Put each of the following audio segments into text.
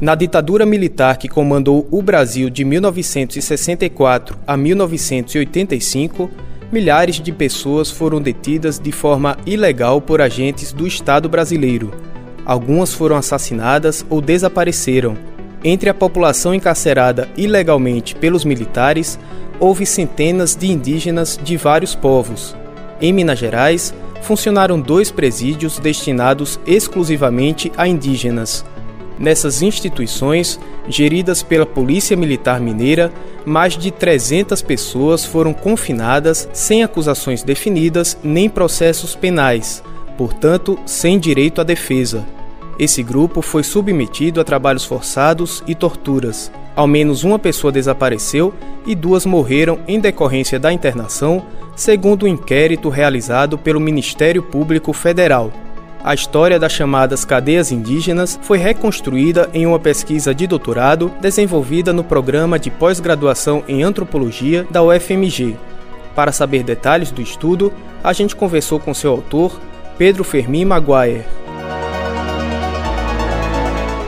Na ditadura militar que comandou o Brasil de 1964 a 1985, milhares de pessoas foram detidas de forma ilegal por agentes do Estado brasileiro. Algumas foram assassinadas ou desapareceram. Entre a população encarcerada ilegalmente pelos militares, houve centenas de indígenas de vários povos. Em Minas Gerais, funcionaram dois presídios destinados exclusivamente a indígenas. Nessas instituições, geridas pela Polícia Militar Mineira, mais de 300 pessoas foram confinadas sem acusações definidas nem processos penais, portanto, sem direito à defesa. Esse grupo foi submetido a trabalhos forçados e torturas. Ao menos uma pessoa desapareceu e duas morreram em decorrência da internação, segundo o um inquérito realizado pelo Ministério Público Federal. A história das chamadas cadeias indígenas foi reconstruída em uma pesquisa de doutorado desenvolvida no programa de pós-graduação em antropologia da UFMG. Para saber detalhes do estudo, a gente conversou com seu autor, Pedro Fermin Maguire.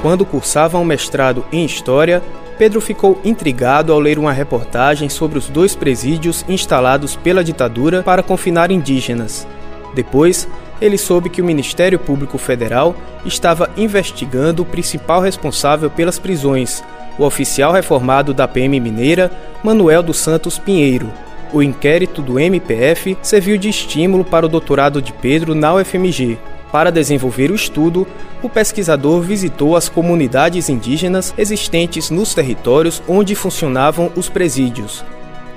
Quando cursava um mestrado em História, Pedro ficou intrigado ao ler uma reportagem sobre os dois presídios instalados pela ditadura para confinar indígenas. Depois, ele soube que o Ministério Público Federal estava investigando o principal responsável pelas prisões, o oficial reformado da PM Mineira, Manuel dos Santos Pinheiro. O inquérito do MPF serviu de estímulo para o doutorado de Pedro na UFMG. Para desenvolver o estudo, o pesquisador visitou as comunidades indígenas existentes nos territórios onde funcionavam os presídios.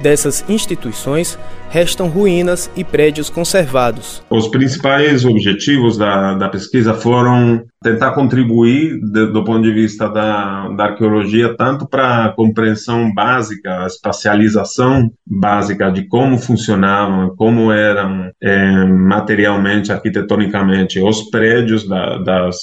Dessas instituições, restam ruínas e prédios conservados. Os principais objetivos da, da pesquisa foram tentar contribuir de, do ponto de vista da, da arqueologia tanto para a compreensão básica, a espacialização básica de como funcionavam, como eram é, materialmente, arquitetonicamente os prédios da, das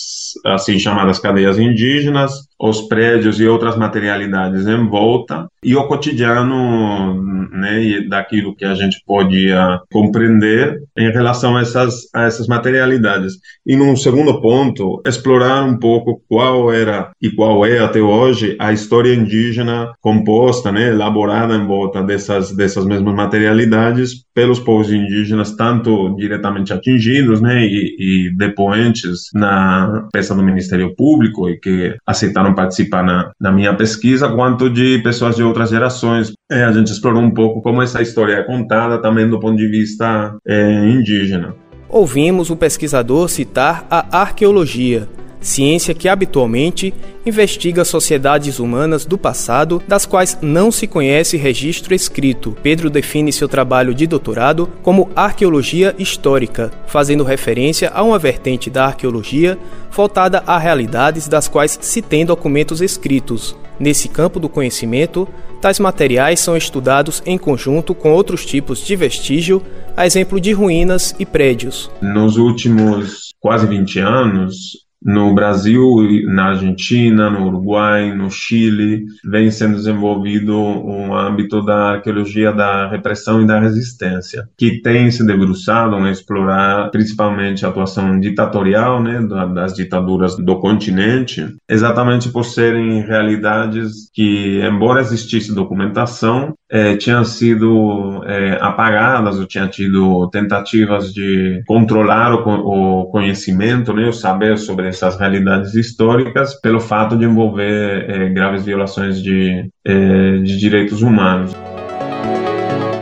assim chamadas cadeias indígenas, os prédios e outras materialidades em volta e o cotidiano né, daquilo que a gente podia compreender em relação a essas, a essas materialidades. E num segundo ponto, explorar um pouco qual era e qual é até hoje a história indígena composta, né, elaborada em volta dessas, dessas mesmas materialidades pelos povos indígenas, tanto diretamente atingidos né, e, e depoentes na peça do Ministério Público e que aceitaram participar na, na minha pesquisa, quanto de pessoas de outras gerações. É, a gente explorou um pouco como essa história é contada também do ponto de vista é, indígena. Ouvimos o pesquisador citar a arqueologia, ciência que habitualmente investiga sociedades humanas do passado das quais não se conhece registro escrito. Pedro define seu trabalho de doutorado como arqueologia histórica, fazendo referência a uma vertente da arqueologia voltada a realidades das quais se tem documentos escritos. Nesse campo do conhecimento, tais materiais são estudados em conjunto com outros tipos de vestígio, a exemplo de ruínas e prédios. Nos últimos quase 20 anos, no Brasil, na Argentina, no Uruguai, no Chile, vem sendo desenvolvido um âmbito da arqueologia da repressão e da resistência, que tem se debruçado a explorar principalmente a atuação ditatorial né, das ditaduras do continente, exatamente por serem realidades que, embora existisse documentação, é, tinham sido é, apagadas ou tinham tido tentativas de controlar o, o conhecimento, né, o saber sobre essas realidades históricas pelo fato de envolver é, graves violações de, é, de direitos humanos.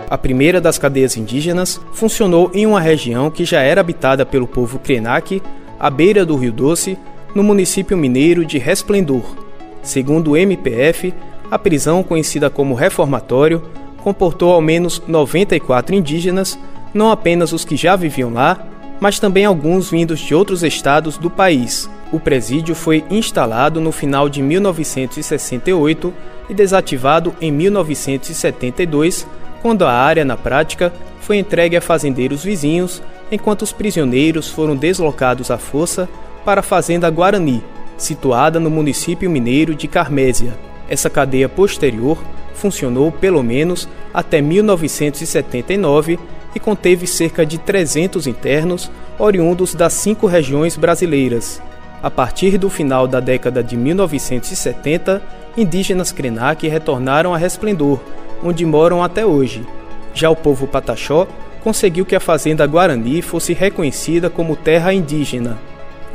A primeira das cadeias indígenas funcionou em uma região que já era habitada pelo povo Krenak, à beira do Rio Doce, no município mineiro de Resplendor. Segundo o MPF, a prisão, conhecida como reformatório, comportou ao menos 94 indígenas, não apenas os que já viviam lá, mas também alguns vindos de outros estados do país. O presídio foi instalado no final de 1968 e desativado em 1972 quando a área, na prática, foi entregue a fazendeiros vizinhos, enquanto os prisioneiros foram deslocados à força para a Fazenda Guarani, situada no município mineiro de Carmésia. Essa cadeia posterior funcionou pelo menos até 1979 e conteve cerca de 300 internos oriundos das cinco regiões brasileiras. A partir do final da década de 1970, indígenas Krenak retornaram a Resplendor, onde moram até hoje. Já o povo Pataxó conseguiu que a fazenda Guarani fosse reconhecida como terra indígena.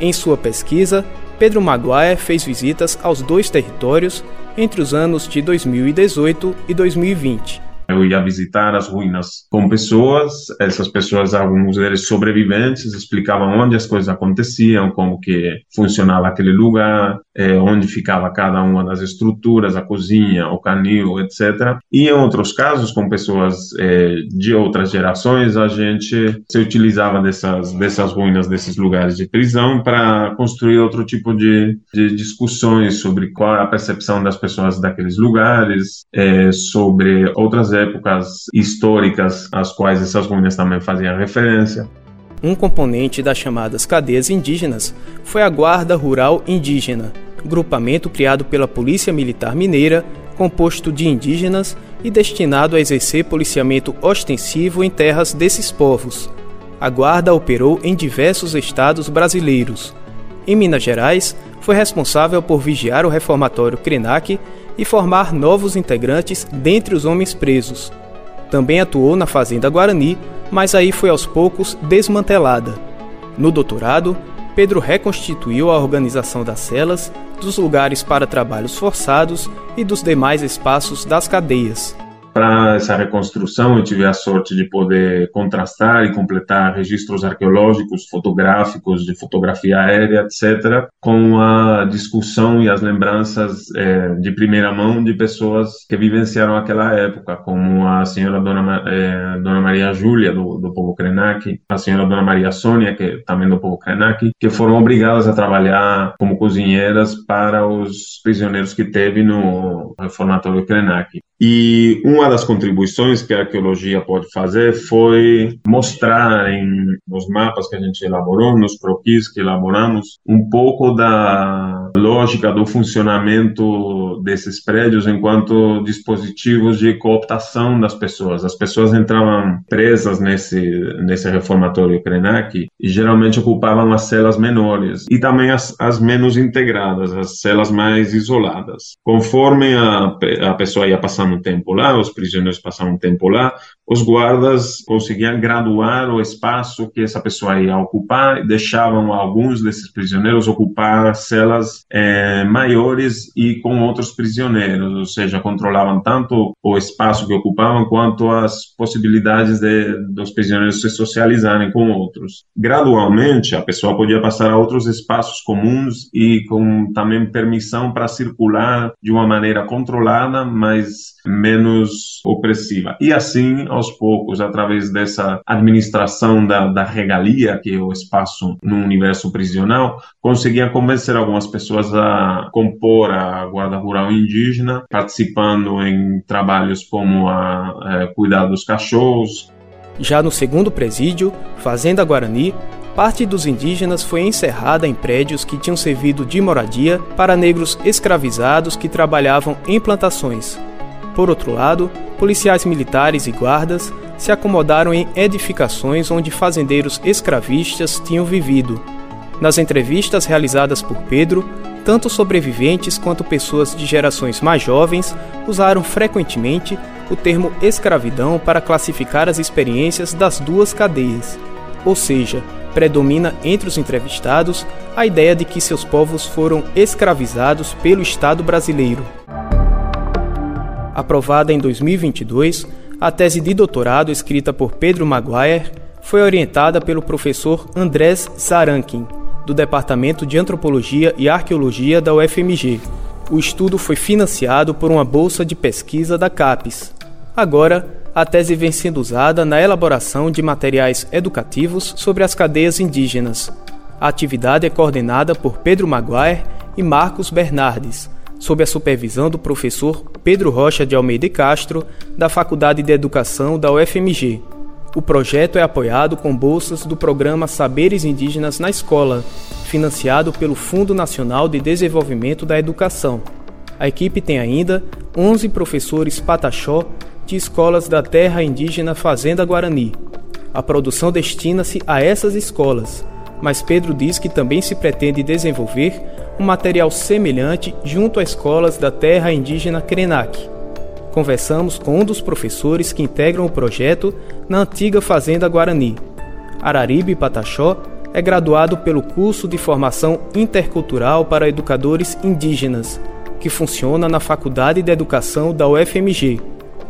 Em sua pesquisa, Pedro Maguire fez visitas aos dois territórios entre os anos de 2018 e 2020. Eu ia visitar as ruínas com pessoas, essas pessoas, alguns deles sobreviventes, explicavam onde as coisas aconteciam, como que funcionava aquele lugar, é, onde ficava cada uma das estruturas, a cozinha, o canil, etc. E em outros casos, com pessoas é, de outras gerações, a gente se utilizava dessas, dessas ruínas, desses lugares de prisão, para construir outro tipo de, de, discussões sobre qual é a percepção das pessoas daqueles lugares, é, sobre outras épocas históricas às quais essas ruínas também faziam referência. Um componente das chamadas cadeias indígenas foi a Guarda Rural Indígena, grupamento criado pela Polícia Militar Mineira, composto de indígenas e destinado a exercer policiamento ostensivo em terras desses povos. A Guarda operou em diversos estados brasileiros. Em Minas Gerais, foi responsável por vigiar o reformatório Krenak e formar novos integrantes dentre os homens presos. Também atuou na Fazenda Guarani, mas aí foi aos poucos desmantelada. No doutorado, Pedro reconstituiu a organização das celas, dos lugares para trabalhos forçados e dos demais espaços das cadeias para essa reconstrução, eu tive a sorte de poder contrastar e completar registros arqueológicos, fotográficos, de fotografia aérea, etc., com a discussão e as lembranças é, de primeira mão de pessoas que vivenciaram aquela época, como a senhora Dona, é, Dona Maria Júlia, do, do povo Krenak, a senhora Dona Maria Sônia, que é também do povo Krenak, que foram obrigadas a trabalhar como cozinheiras para os prisioneiros que teve no reformatório Krenak. E uma das contribuições que a arqueologia pode fazer foi mostrar em, nos mapas que a gente elaborou, nos croquis que elaboramos, um pouco da lógica do funcionamento desses prédios enquanto dispositivos de cooptação das pessoas. As pessoas entravam presas nesse, nesse reformatório Krenak e geralmente ocupavam as celas menores e também as, as menos integradas, as celas mais isoladas. Conforme a, a pessoa ia passando um tempo lá, os prisioneiros passaram um tempo lá, os guardas conseguiam graduar o espaço que essa pessoa ia ocupar e deixavam alguns desses prisioneiros ocupar celas é, maiores e com outros prisioneiros, ou seja, controlavam tanto o espaço que ocupavam quanto as possibilidades de, dos prisioneiros se socializarem com outros. Gradualmente, a pessoa podia passar a outros espaços comuns e com também permissão para circular de uma maneira controlada, mas menos opressiva. E assim, aos poucos, através dessa administração da, da regalia, que é o espaço no universo prisional, conseguia convencer algumas pessoas a compor a Guarda Rural Indígena, participando em trabalhos como a, a é, cuidar dos cachorros. Já no segundo presídio, Fazenda Guarani, parte dos indígenas foi encerrada em prédios que tinham servido de moradia para negros escravizados que trabalhavam em plantações. Por outro lado, policiais militares e guardas se acomodaram em edificações onde fazendeiros escravistas tinham vivido. Nas entrevistas realizadas por Pedro, tanto sobreviventes quanto pessoas de gerações mais jovens usaram frequentemente o termo escravidão para classificar as experiências das duas cadeias. Ou seja, predomina entre os entrevistados a ideia de que seus povos foram escravizados pelo Estado brasileiro. Aprovada em 2022, a tese de doutorado escrita por Pedro Maguire foi orientada pelo professor Andrés Zarankin, do Departamento de Antropologia e Arqueologia da UFMG. O estudo foi financiado por uma bolsa de pesquisa da CAPES. Agora, a tese vem sendo usada na elaboração de materiais educativos sobre as cadeias indígenas. A atividade é coordenada por Pedro Maguire e Marcos Bernardes, sob a supervisão do professor Pedro Rocha de Almeida Castro, da Faculdade de Educação da UFMG. O projeto é apoiado com bolsas do programa Saberes Indígenas na Escola, financiado pelo Fundo Nacional de Desenvolvimento da Educação. A equipe tem ainda 11 professores pataxó de escolas da terra indígena Fazenda Guarani. A produção destina-se a essas escolas, mas Pedro diz que também se pretende desenvolver um material semelhante junto a escolas da terra indígena Krenak. Conversamos com um dos professores que integram o projeto na antiga Fazenda Guarani. Araribe Pataxó é graduado pelo curso de formação intercultural para educadores indígenas, que funciona na Faculdade de Educação da UFMG.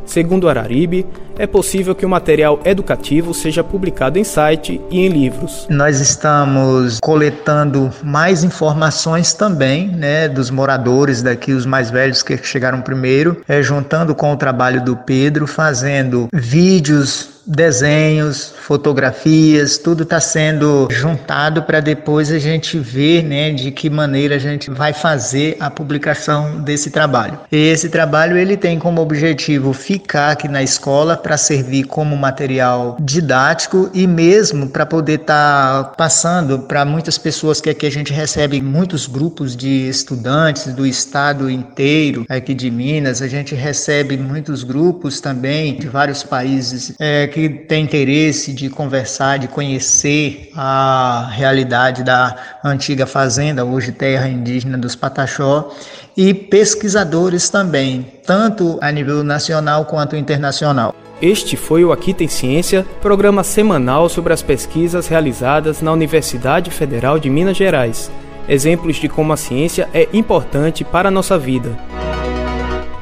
Segundo Araribe, é possível que o material educativo seja publicado em site e em livros. Nós estamos coletando mais informações também, né, dos moradores daqui, os mais velhos que chegaram primeiro, é, juntando com o trabalho do Pedro, fazendo vídeos desenhos, fotografias, tudo está sendo juntado para depois a gente ver né, de que maneira a gente vai fazer a publicação desse trabalho. Esse trabalho ele tem como objetivo ficar aqui na escola para servir como material didático e mesmo para poder estar tá passando para muitas pessoas que aqui a gente recebe muitos grupos de estudantes do estado inteiro aqui de Minas, a gente recebe muitos grupos também de vários países é, que tem interesse de conversar, de conhecer a realidade da antiga fazenda, hoje terra indígena dos Pataxó, e pesquisadores também, tanto a nível nacional quanto internacional. Este foi o Aqui Tem Ciência, programa semanal sobre as pesquisas realizadas na Universidade Federal de Minas Gerais. Exemplos de como a ciência é importante para a nossa vida.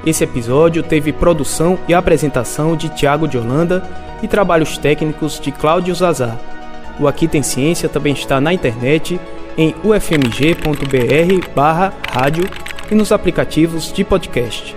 Esse episódio teve produção e apresentação de Tiago de Holanda e trabalhos técnicos de Cláudio Zazar. O Aqui Tem Ciência também está na internet em ufmg.br barra rádio e nos aplicativos de podcast.